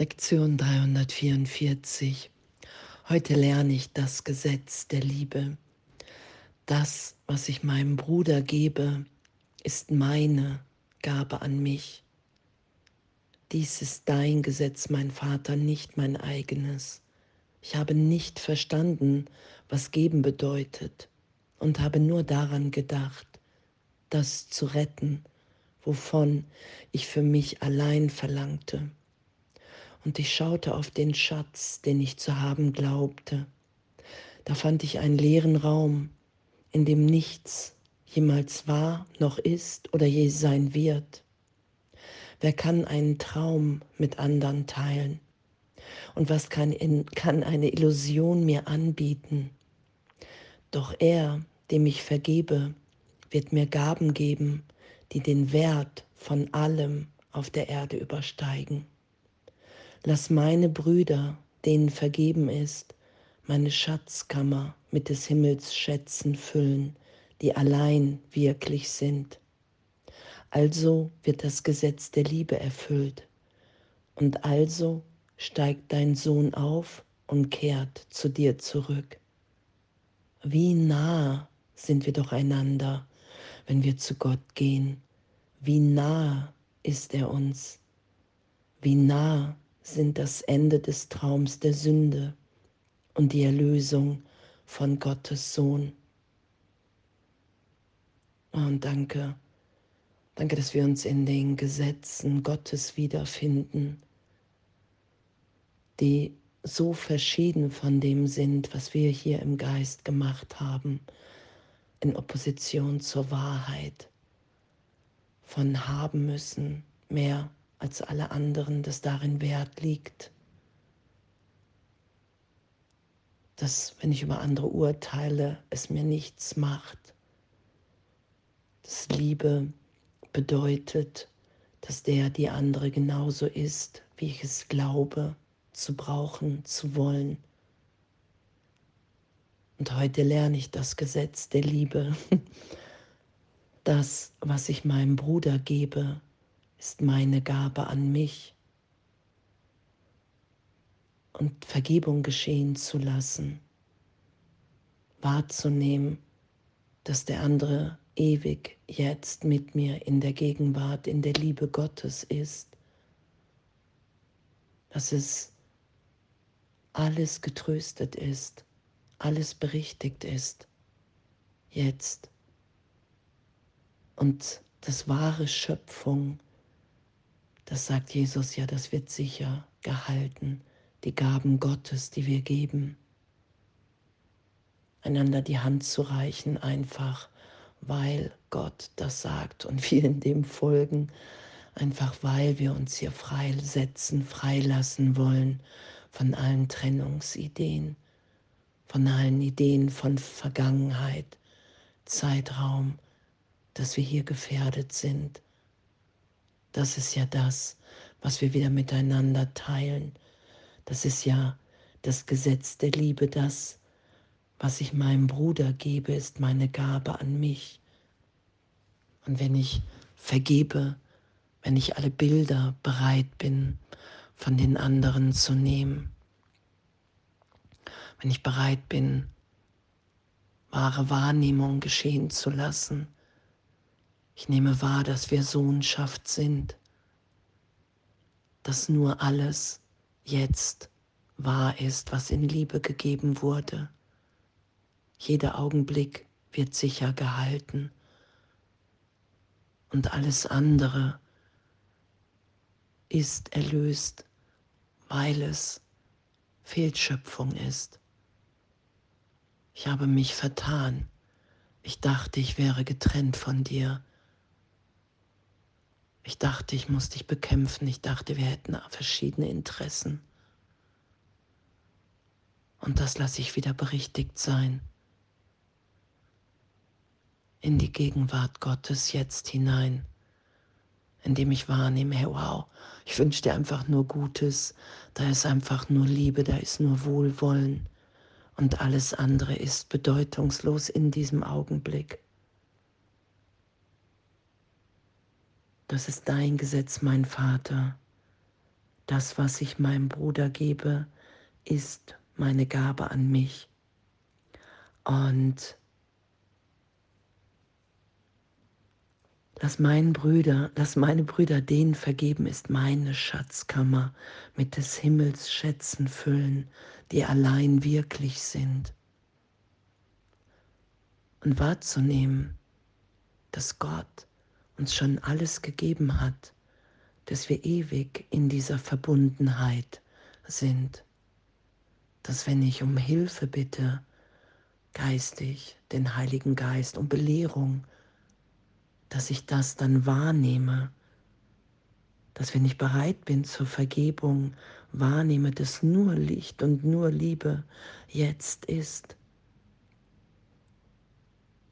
Lektion 344. Heute lerne ich das Gesetz der Liebe. Das, was ich meinem Bruder gebe, ist meine Gabe an mich. Dies ist dein Gesetz, mein Vater, nicht mein eigenes. Ich habe nicht verstanden, was geben bedeutet und habe nur daran gedacht, das zu retten, wovon ich für mich allein verlangte und ich schaute auf den Schatz, den ich zu haben glaubte. Da fand ich einen leeren Raum, in dem nichts jemals war, noch ist oder je sein wird. Wer kann einen Traum mit anderen teilen? Und was kann, in, kann eine Illusion mir anbieten? Doch er, dem ich vergebe, wird mir Gaben geben, die den Wert von allem auf der Erde übersteigen. Lass meine Brüder, denen vergeben ist, meine Schatzkammer mit des Himmels Schätzen füllen, die allein wirklich sind. Also wird das Gesetz der Liebe erfüllt. Und also steigt dein Sohn auf und kehrt zu dir zurück. Wie nah sind wir doch einander, wenn wir zu Gott gehen. Wie nah ist er uns. Wie nah sind das Ende des Traums der Sünde und die Erlösung von Gottes Sohn. Und danke, danke, dass wir uns in den Gesetzen Gottes wiederfinden, die so verschieden von dem sind, was wir hier im Geist gemacht haben, in Opposition zur Wahrheit, von haben müssen, mehr als alle anderen, dass darin Wert liegt. Dass, wenn ich über andere urteile, es mir nichts macht. Dass Liebe bedeutet, dass der die andere genauso ist, wie ich es glaube, zu brauchen, zu wollen. Und heute lerne ich das Gesetz der Liebe. Das, was ich meinem Bruder gebe, ist meine Gabe an mich. Und Vergebung geschehen zu lassen, wahrzunehmen, dass der andere ewig jetzt mit mir in der Gegenwart, in der Liebe Gottes ist, dass es alles getröstet ist, alles berichtigt ist, jetzt. Und das wahre Schöpfung das sagt Jesus ja, das wird sicher gehalten, die Gaben Gottes, die wir geben. Einander die Hand zu reichen, einfach weil Gott das sagt und wir in dem folgen, einfach weil wir uns hier freisetzen, freilassen wollen von allen Trennungsideen, von allen Ideen von Vergangenheit, Zeitraum, dass wir hier gefährdet sind das ist ja das, was wir wieder miteinander teilen. Das ist ja das Gesetz der Liebe, das, was ich meinem Bruder gebe, ist meine Gabe an mich. Und wenn ich vergebe, wenn ich alle Bilder bereit bin, von den anderen zu nehmen, wenn ich bereit bin, wahre Wahrnehmung geschehen zu lassen, ich nehme wahr, dass wir Sohnschaft sind, dass nur alles jetzt wahr ist, was in Liebe gegeben wurde. Jeder Augenblick wird sicher gehalten und alles andere ist erlöst, weil es Fehlschöpfung ist. Ich habe mich vertan. Ich dachte, ich wäre getrennt von dir. Ich dachte, ich muss dich bekämpfen. Ich dachte, wir hätten verschiedene Interessen. Und das lasse ich wieder berichtigt sein. In die Gegenwart Gottes jetzt hinein, indem ich wahrnehme, hey wow, ich wünsche dir einfach nur Gutes, da ist einfach nur Liebe, da ist nur Wohlwollen und alles andere ist bedeutungslos in diesem Augenblick. Das ist dein Gesetz, mein Vater. das, was ich meinem Bruder gebe, ist meine Gabe an mich. Und Lass meinen Brüder, lass meine Brüder denen vergeben, ist meine Schatzkammer mit des Himmels Schätzen füllen, die allein wirklich sind. Und wahrzunehmen, dass Gott uns schon alles gegeben hat, dass wir ewig in dieser Verbundenheit sind, dass wenn ich um Hilfe bitte, geistig, den Heiligen Geist, um Belehrung, dass ich das dann wahrnehme, dass wenn ich bereit bin zur Vergebung, wahrnehme, dass nur Licht und nur Liebe jetzt ist.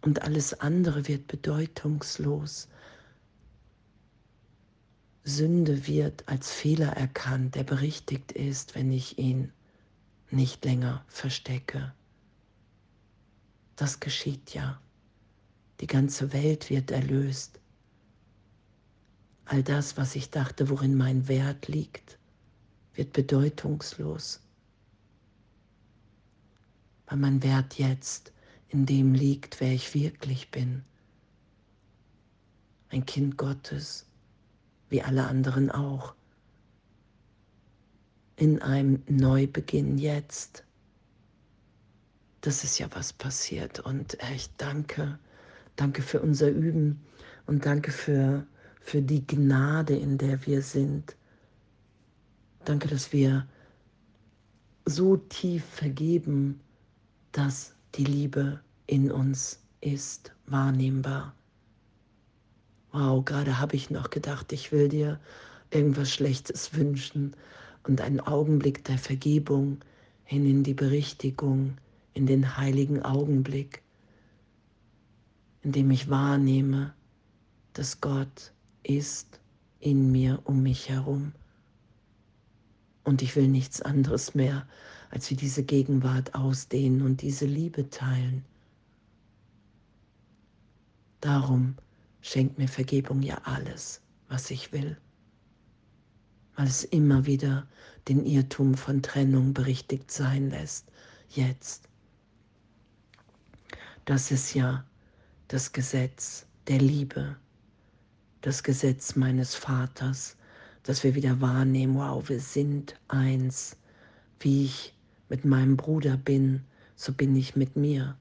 Und alles andere wird bedeutungslos. Sünde wird als Fehler erkannt, der berichtigt ist, wenn ich ihn nicht länger verstecke. Das geschieht ja. Die ganze Welt wird erlöst. All das, was ich dachte, worin mein Wert liegt, wird bedeutungslos, weil mein Wert jetzt in dem liegt, wer ich wirklich bin. Ein Kind Gottes, wie alle anderen auch. In einem Neubeginn jetzt. Das ist ja was passiert und ich danke Danke für unser Üben und danke für, für die Gnade, in der wir sind. Danke, dass wir so tief vergeben, dass die Liebe in uns ist, wahrnehmbar. Wow, gerade habe ich noch gedacht, ich will dir irgendwas Schlechtes wünschen und einen Augenblick der Vergebung hin in die Berichtigung, in den heiligen Augenblick indem ich wahrnehme, dass Gott ist in mir, um mich herum. Und ich will nichts anderes mehr, als wie diese Gegenwart ausdehnen und diese Liebe teilen. Darum schenkt mir Vergebung ja alles, was ich will, weil es immer wieder den Irrtum von Trennung berichtigt sein lässt, jetzt. Das ist ja das Gesetz der Liebe, das Gesetz meines Vaters, dass wir wieder wahrnehmen, wow, wir sind eins. Wie ich mit meinem Bruder bin, so bin ich mit mir.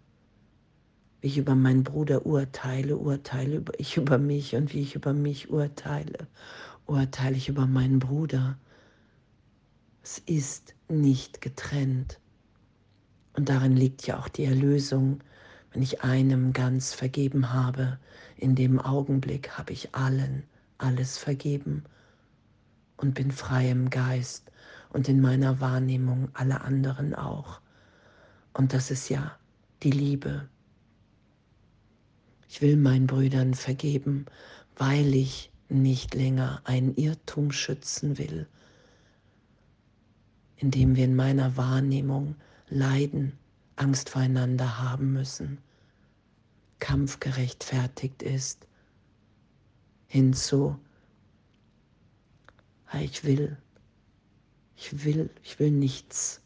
Wie ich über meinen Bruder urteile, urteile ich über mich und wie ich über mich urteile, urteile ich über meinen Bruder. Es ist nicht getrennt. Und darin liegt ja auch die Erlösung, wenn ich einem ganz vergeben habe, in dem Augenblick habe ich allen alles vergeben und bin frei im Geist und in meiner Wahrnehmung alle anderen auch. Und das ist ja die Liebe. Ich will meinen Brüdern vergeben, weil ich nicht länger einen Irrtum schützen will, indem wir in meiner Wahrnehmung leiden Angst voreinander haben müssen, Kampf gerechtfertigt ist, hinzu, ich will, ich will, ich will nichts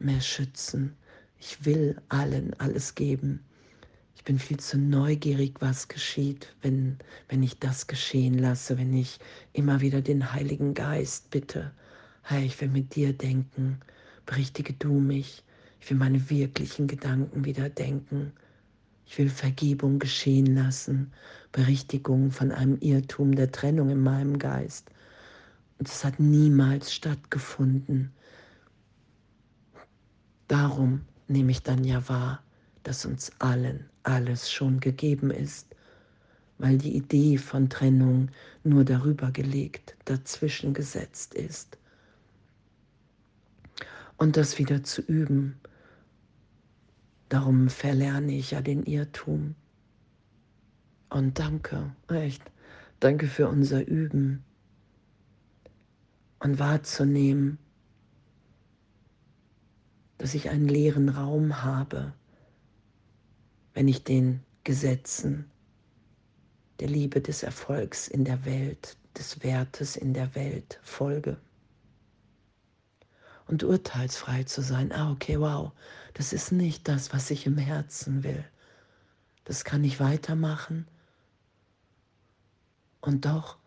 mehr schützen, ich will allen alles geben. Ich bin viel zu neugierig, was geschieht, wenn, wenn ich das geschehen lasse, wenn ich immer wieder den Heiligen Geist bitte, Herr, ich will mit dir denken, berichtige du mich, ich will meine wirklichen Gedanken wieder denken. Ich will Vergebung geschehen lassen, Berichtigung von einem Irrtum der Trennung in meinem Geist. Und es hat niemals stattgefunden. Darum nehme ich dann ja wahr, dass uns allen alles schon gegeben ist, weil die Idee von Trennung nur darüber gelegt, dazwischen gesetzt ist. Und das wieder zu üben, Darum verlerne ich ja den Irrtum. Und danke, echt, danke für unser Üben und wahrzunehmen, dass ich einen leeren Raum habe, wenn ich den Gesetzen der Liebe des Erfolgs in der Welt, des Wertes in der Welt folge. Und urteilsfrei zu sein, ah okay, wow, das ist nicht das, was ich im Herzen will. Das kann ich weitermachen. Und doch,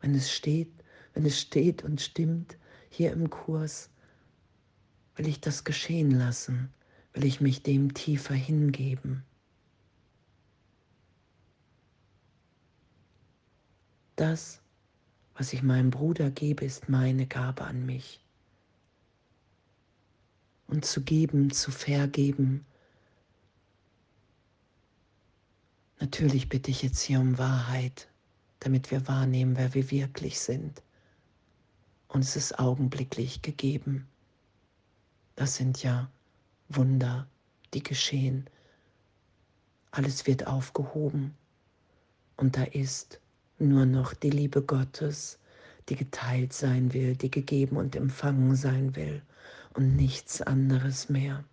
wenn es steht, wenn es steht und stimmt hier im Kurs, will ich das geschehen lassen, will ich mich dem tiefer hingeben. Das, was ich meinem Bruder gebe, ist meine Gabe an mich. Und zu geben, zu vergeben. Natürlich bitte ich jetzt hier um Wahrheit, damit wir wahrnehmen, wer wir wirklich sind. Und es ist augenblicklich gegeben. Das sind ja Wunder, die geschehen. Alles wird aufgehoben und da ist nur noch die Liebe Gottes, die geteilt sein will, die gegeben und empfangen sein will und nichts anderes mehr.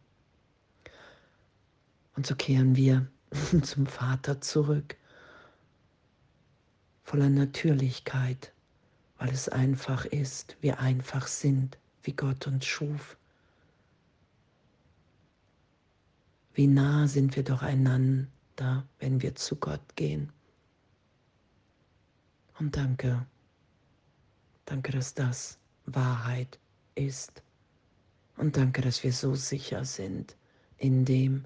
Und so kehren wir zum Vater zurück, voller Natürlichkeit, weil es einfach ist, wir einfach sind, wie Gott uns schuf. Wie nah sind wir doch einander, wenn wir zu Gott gehen. Und danke, danke, dass das Wahrheit ist. Und danke, dass wir so sicher sind in dem,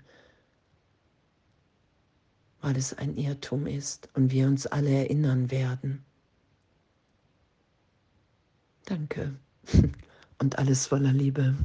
weil es ein Irrtum ist und wir uns alle erinnern werden. Danke und alles voller Liebe.